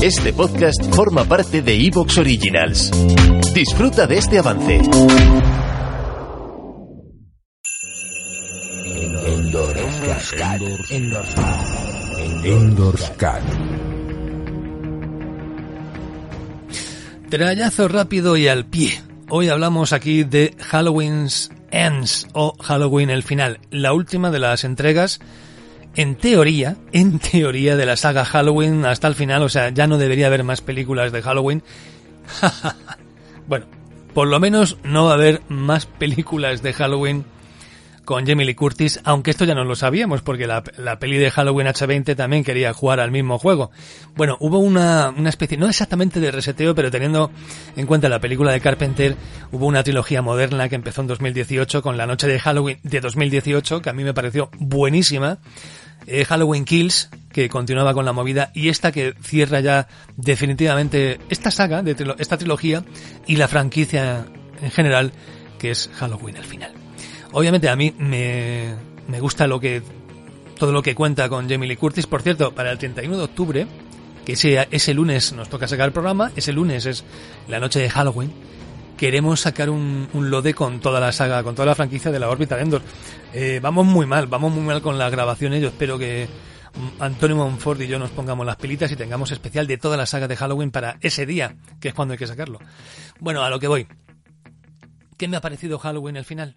Este podcast forma parte de Evox Originals. Disfruta de este avance. Endorscat. Trayazo rápido y al pie. Hoy hablamos aquí de Halloween's Ends o Halloween el final, la última de las entregas en teoría, en teoría de la saga Halloween hasta el final, o sea, ya no debería haber más películas de Halloween. bueno, por lo menos no va a haber más películas de Halloween con Jamie Lee Curtis, aunque esto ya no lo sabíamos, porque la, la, peli de Halloween H20 también quería jugar al mismo juego. Bueno, hubo una, una especie, no exactamente de reseteo, pero teniendo en cuenta la película de Carpenter, hubo una trilogía moderna que empezó en 2018 con La Noche de Halloween de 2018, que a mí me pareció buenísima. Eh, Halloween Kills, que continuaba con la movida, y esta que cierra ya definitivamente esta saga, de esta trilogía, y la franquicia en general, que es Halloween al final. Obviamente a mí me, me gusta lo que todo lo que cuenta con Jamie Lee Curtis. Por cierto, para el 31 de octubre, que ese, ese lunes nos toca sacar el programa, ese lunes es la noche de Halloween, queremos sacar un, un lode con toda la saga, con toda la franquicia de la órbita de Endor. Eh, vamos muy mal, vamos muy mal con las grabaciones. Yo espero que Antonio Monfort y yo nos pongamos las pilitas y tengamos especial de toda la saga de Halloween para ese día, que es cuando hay que sacarlo. Bueno, a lo que voy. ¿Qué me ha parecido Halloween al final?